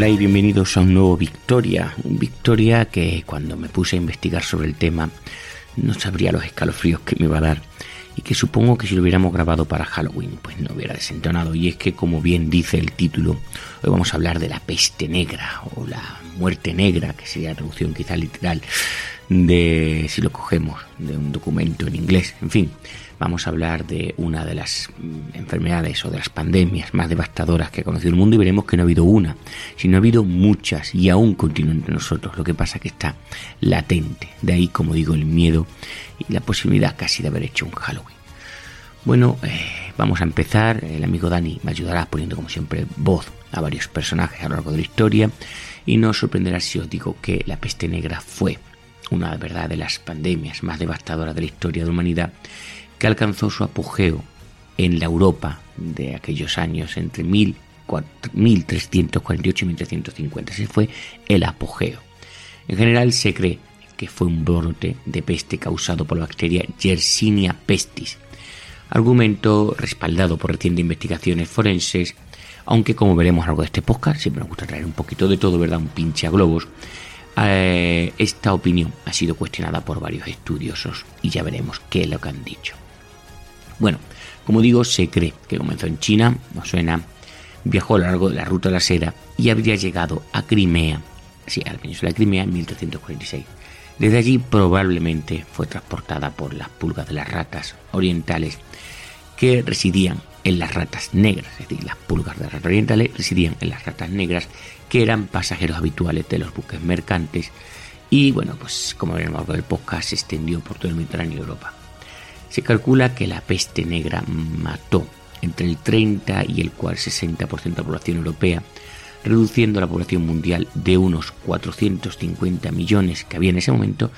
Hola y bienvenidos a un nuevo Victoria, un Victoria que cuando me puse a investigar sobre el tema no sabría los escalofríos que me iba a dar y que supongo que si lo hubiéramos grabado para Halloween pues no hubiera desentonado. Y es que como bien dice el título hoy vamos a hablar de la peste negra o la muerte negra que sería la traducción quizá literal de si lo cogemos de un documento en inglés en fin vamos a hablar de una de las mm, enfermedades o de las pandemias más devastadoras que ha conocido el mundo y veremos que no ha habido una, sino ha habido muchas y aún continúan entre nosotros. Lo que pasa es que está latente. De ahí, como digo, el miedo y la posibilidad casi de haber hecho un Halloween. Bueno, eh, vamos a empezar. El amigo Dani me ayudará poniendo, como siempre, voz a varios personajes a lo largo de la historia y no os sorprenderá si os digo que la peste negra fue una verdad de las pandemias más devastadoras de la historia de la humanidad que alcanzó su apogeo en la Europa de aquellos años entre 1348 y 1350. Ese fue el apogeo. En general se cree que fue un brote de peste causado por la bacteria Yersinia pestis, argumento respaldado por recientes investigaciones forenses, aunque como veremos a lo largo de este podcast, siempre nos gusta traer un poquito de todo, ¿verdad? Un pinche a globos. Eh, esta opinión ha sido cuestionada por varios estudiosos y ya veremos qué es lo que han dicho. Bueno, como digo, se cree que comenzó en China, no suena, viajó a lo largo de la ruta de la seda y habría llegado a Crimea, sí, a la península de Crimea en 1346. Desde allí probablemente fue transportada por las pulgas de las ratas orientales que residían en las ratas negras, es decir, las pulgas de las orientales residían en las ratas negras que eran pasajeros habituales de los buques mercantes y bueno, pues como veremos el podcast se extendió por todo el Mediterráneo y Europa. Se calcula que la peste negra mató entre el 30 y el 60% de la población europea, reduciendo la población mundial de unos 450 millones que había en ese momento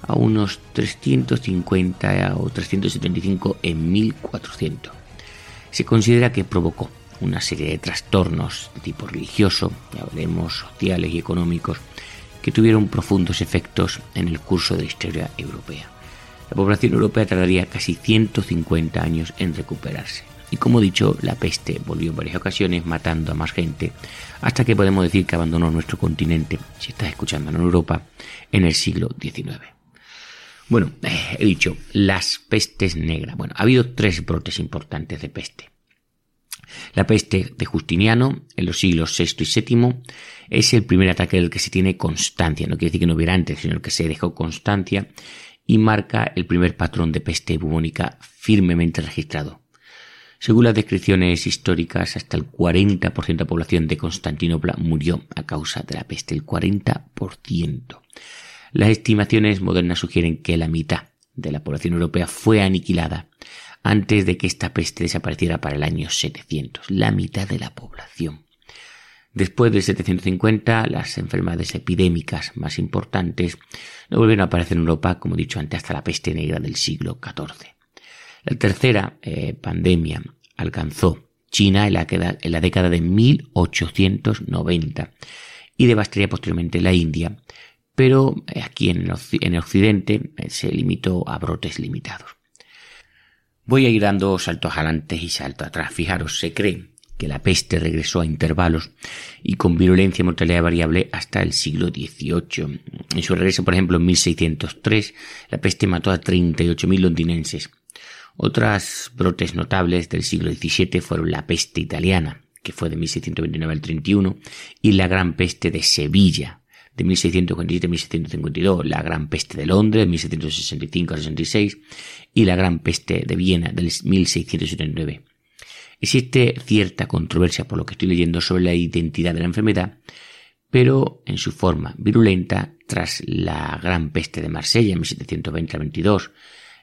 a unos 350 o 375 en 1400. Se considera que provocó una serie de trastornos de tipo religioso, ya veremos, sociales y económicos, que tuvieron profundos efectos en el curso de la historia europea la población europea tardaría casi 150 años en recuperarse. Y como dicho, la peste volvió en varias ocasiones matando a más gente, hasta que podemos decir que abandonó nuestro continente, si estás escuchando en Europa, en el siglo XIX. Bueno, eh, he dicho, las pestes negras. Bueno, ha habido tres brotes importantes de peste. La peste de Justiniano, en los siglos VI y VII, es el primer ataque del que se tiene constancia. No quiere decir que no hubiera antes, sino que se dejó constancia y marca el primer patrón de peste bubónica firmemente registrado. Según las descripciones históricas, hasta el 40% de la población de Constantinopla murió a causa de la peste, el 40%. Las estimaciones modernas sugieren que la mitad de la población europea fue aniquilada antes de que esta peste desapareciera para el año 700, la mitad de la población. Después de 750, las enfermedades epidémicas más importantes no volvieron a aparecer en Europa, como he dicho antes, hasta la peste negra del siglo XIV. La tercera eh, pandemia alcanzó China en la, en la, década de 1890 y devastaría posteriormente la India, pero eh, aquí en el, en el occidente eh, se limitó a brotes limitados. Voy a ir dando saltos adelante y saltos atrás. Fijaros, se cree que la peste regresó a intervalos y con virulencia y mortalidad variable hasta el siglo XVIII. En su regreso, por ejemplo, en 1603, la peste mató a 38.000 londinenses. Otras brotes notables del siglo XVII fueron la peste italiana, que fue de 1629 al 31, y la gran peste de Sevilla, de 1647 a 1652, la gran peste de Londres, de 1765 a 66, y la gran peste de Viena, del 1679. Existe cierta controversia por lo que estoy leyendo sobre la identidad de la enfermedad, pero en su forma virulenta, tras la gran peste de Marsella en 1720 22,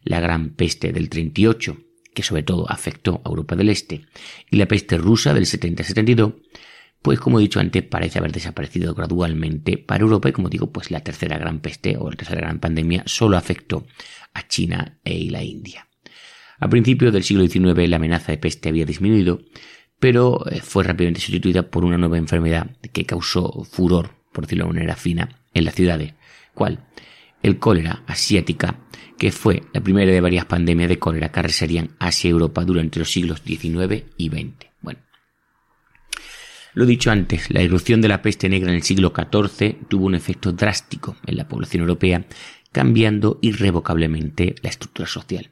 la gran peste del 38, que sobre todo afectó a Europa del Este, y la peste rusa del 70-72, pues como he dicho antes, parece haber desaparecido gradualmente para Europa y como digo, pues la tercera gran peste o la tercera gran pandemia solo afectó a China e la India. A principios del siglo XIX la amenaza de peste había disminuido, pero eh, fue rápidamente sustituida por una nueva enfermedad que causó furor, por decirlo de manera fina, en las ciudades. ¿Cuál? El cólera asiática, que fue la primera de varias pandemias de cólera que arrasarían Asia y Europa durante los siglos XIX y XX. Lo dicho antes, la irrupción de la peste negra en el siglo XIV tuvo un efecto drástico en la población europea, cambiando irrevocablemente la estructura social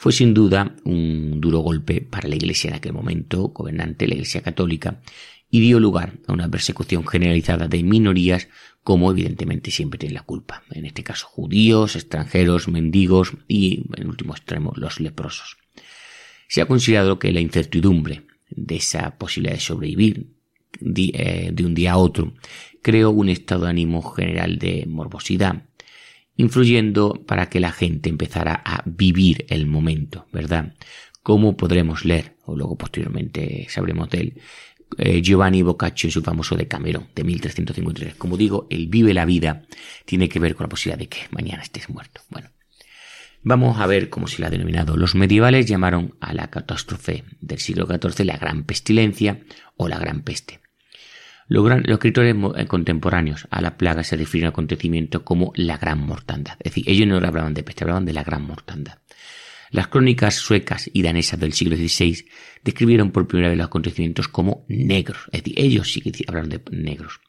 fue sin duda un duro golpe para la Iglesia en aquel momento, gobernante, la Iglesia católica, y dio lugar a una persecución generalizada de minorías, como evidentemente siempre tienen la culpa, en este caso judíos, extranjeros, mendigos y, en último extremo, los leprosos. Se ha considerado que la incertidumbre de esa posibilidad de sobrevivir eh, de un día a otro creó un estado de ánimo general de morbosidad, influyendo para que la gente empezara a vivir el momento, ¿verdad? Como podremos leer, o luego posteriormente sabremos de él, eh, Giovanni Boccaccio en su famoso Decamerón de 1353. Como digo, el vive la vida tiene que ver con la posibilidad de que mañana estés muerto. Bueno, vamos a ver cómo se la ha denominado. Los medievales llamaron a la catástrofe del siglo XIV la gran pestilencia o la gran peste. Los, escritores eh, contemporáneos a la plaga se refieren al acontecimiento como la gran mortandad. Es decir, ellos no hablaban de peste, hablaban de la gran mortandad. Las crónicas suecas y danesas del siglo XVI describieron por primera vez los acontecimientos como negros. Es decir, ellos sí que hablaron de negros.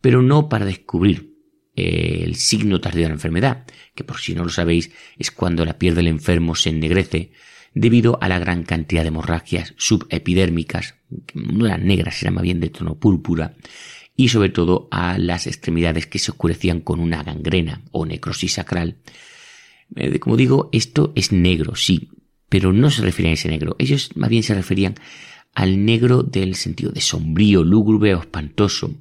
Pero no para descubrir el signo tardío de la enfermedad, que por si no lo sabéis es cuando la piel del enfermo se ennegrece debido a la gran cantidad de hemorragias subepidérmicas, no eran negras, eran más bien de tono púrpura, y sobre todo a las extremidades que se oscurecían con una gangrena o necrosis sacral. Eh, como digo, esto es negro, sí, pero no se refiere a ese negro. Ellos más bien se referían al negro del sentido de sombrío, lúgubre o espantoso.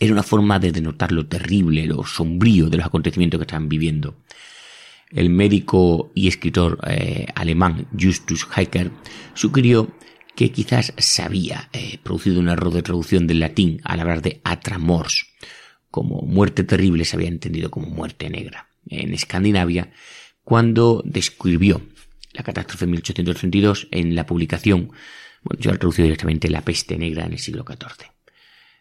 Era una forma de denotar lo terrible, lo sombrío de los acontecimientos que estaban viviendo el médico y escritor eh, alemán Justus Heiker sugirió que quizás se había eh, producido un error de traducción del latín al hablar de atramors. Como muerte terrible se había entendido como muerte negra. En Escandinavia, cuando describió la catástrofe de 1832 en la publicación, bueno, yo he traducido directamente La peste negra en el siglo XIV.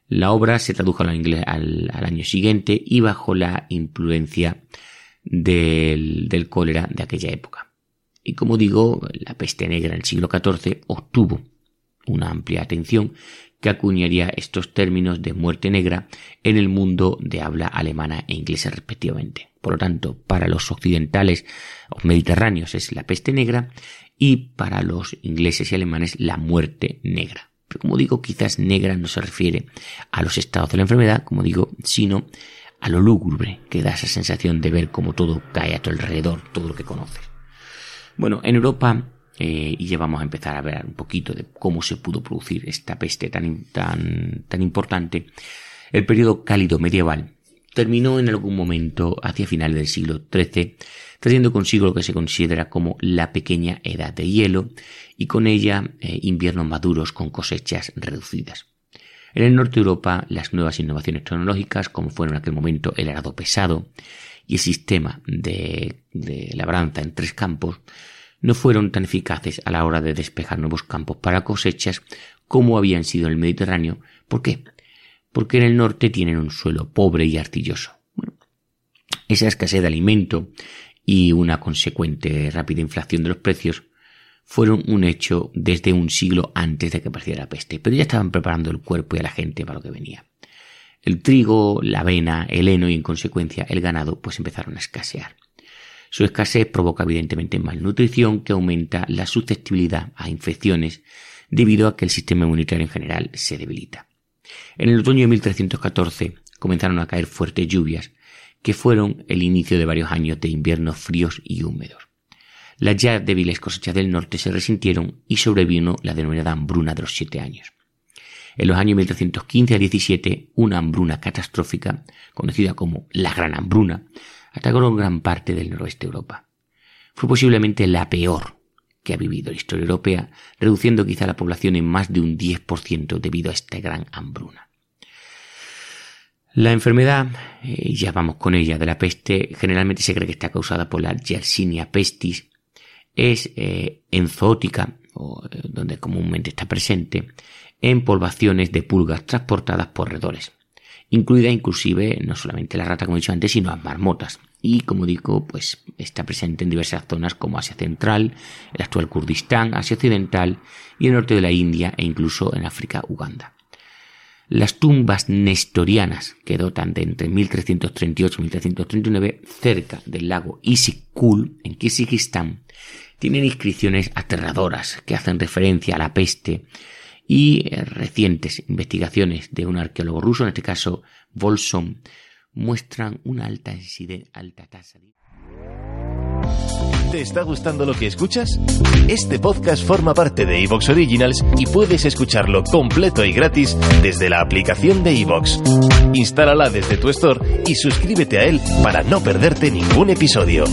La obra se tradujo al, inglés, al año siguiente y bajo la influencia del, cólera de aquella época. Y como digo, la peste negra en el siglo XIV obtuvo una amplia atención que acuñaría estos términos de muerte negra en el mundo de habla alemana e inglesa respectivamente. Por lo tanto, para los occidentales o mediterráneos es la peste negra y para los ingleses y alemanes la muerte negra. Pero como digo, quizás negra no se refiere a los estados de la enfermedad, como digo, sino a lo lúgubre que da esa sensación de ver cómo todo cae a tu alrededor, todo lo que conoces. Bueno, en Europa, eh, y ya vamos a empezar a ver un poquito de cómo se pudo producir esta peste tan, tan, tan importante, el periodo cálido medieval terminó en algún momento hacia finales del siglo XIII, trayendo consigo lo que se considera como la pequeña edad de hielo y con ella eh, inviernos maduros con cosechas reducidas. En el norte de Europa, las nuevas innovaciones tecnológicas, como fueron en aquel momento el arado pesado y el sistema de, labranza en tres campos, no fueron tan eficaces a la hora de despejar nuevos campos para cosechas como habían sido en el Mediterráneo. ¿Por qué? Porque en el norte tienen un suelo pobre y artilloso. esa escasez de alimento y una consecuente rápida inflación de los precios fueron un hecho desde un siglo antes de que apareciera la peste, pero ya estaban preparando el cuerpo y a la gente para lo que venía. El trigo, la avena, el heno y en consecuencia el ganado pues empezaron a escasear. Su escasez provoca evidentemente malnutrición que aumenta la susceptibilidad a infecciones debido a que el sistema inmunitario en general se debilita. En el otoño de 1314 comenzaron a caer fuertes lluvias que fueron el inicio de varios años de inviernos fríos y húmedos. Las ya débiles cosechas del norte se resintieron y sobrevino la denominada hambruna de los siete años. En los años 1315 a 17, una hambruna catastrófica, conocida como la Gran Hambruna, atacó gran parte del noroeste de Europa. Fue posiblemente la peor que ha vivido la historia europea, reduciendo quizá la población en más de un 10% debido a esta gran hambruna. La enfermedad, eh, ya vamos con ella, de la peste, generalmente se cree que está causada por la Yersinia pestis, es eh, o, eh, donde comúnmente está presente, en poblaciones de pulgas transportadas por redores, incluida inclusive no solamente la rata como he dicho antes, sino las marmotas. Y como digo, pues está presente en diversas zonas como Asia Central, el actual Kurdistán, Asia Occidental y el norte de la India e incluso en África, Uganda. Las tumbas nestorianas que dotan de entre 1338 y 1339 cerca del lago Isikul en Kirguistán tienen inscripciones aterradoras que hacen referencia a la peste y eh, recientes investigaciones de un arqueólogo ruso, en este caso Volson, muestran una alta, alta tasa de... ¿Te está gustando lo que escuchas? Este podcast forma parte de Evox Originals y puedes escucharlo completo y gratis desde la aplicación de Evox. Instálala desde tu store y suscríbete a él para no perderte ningún episodio.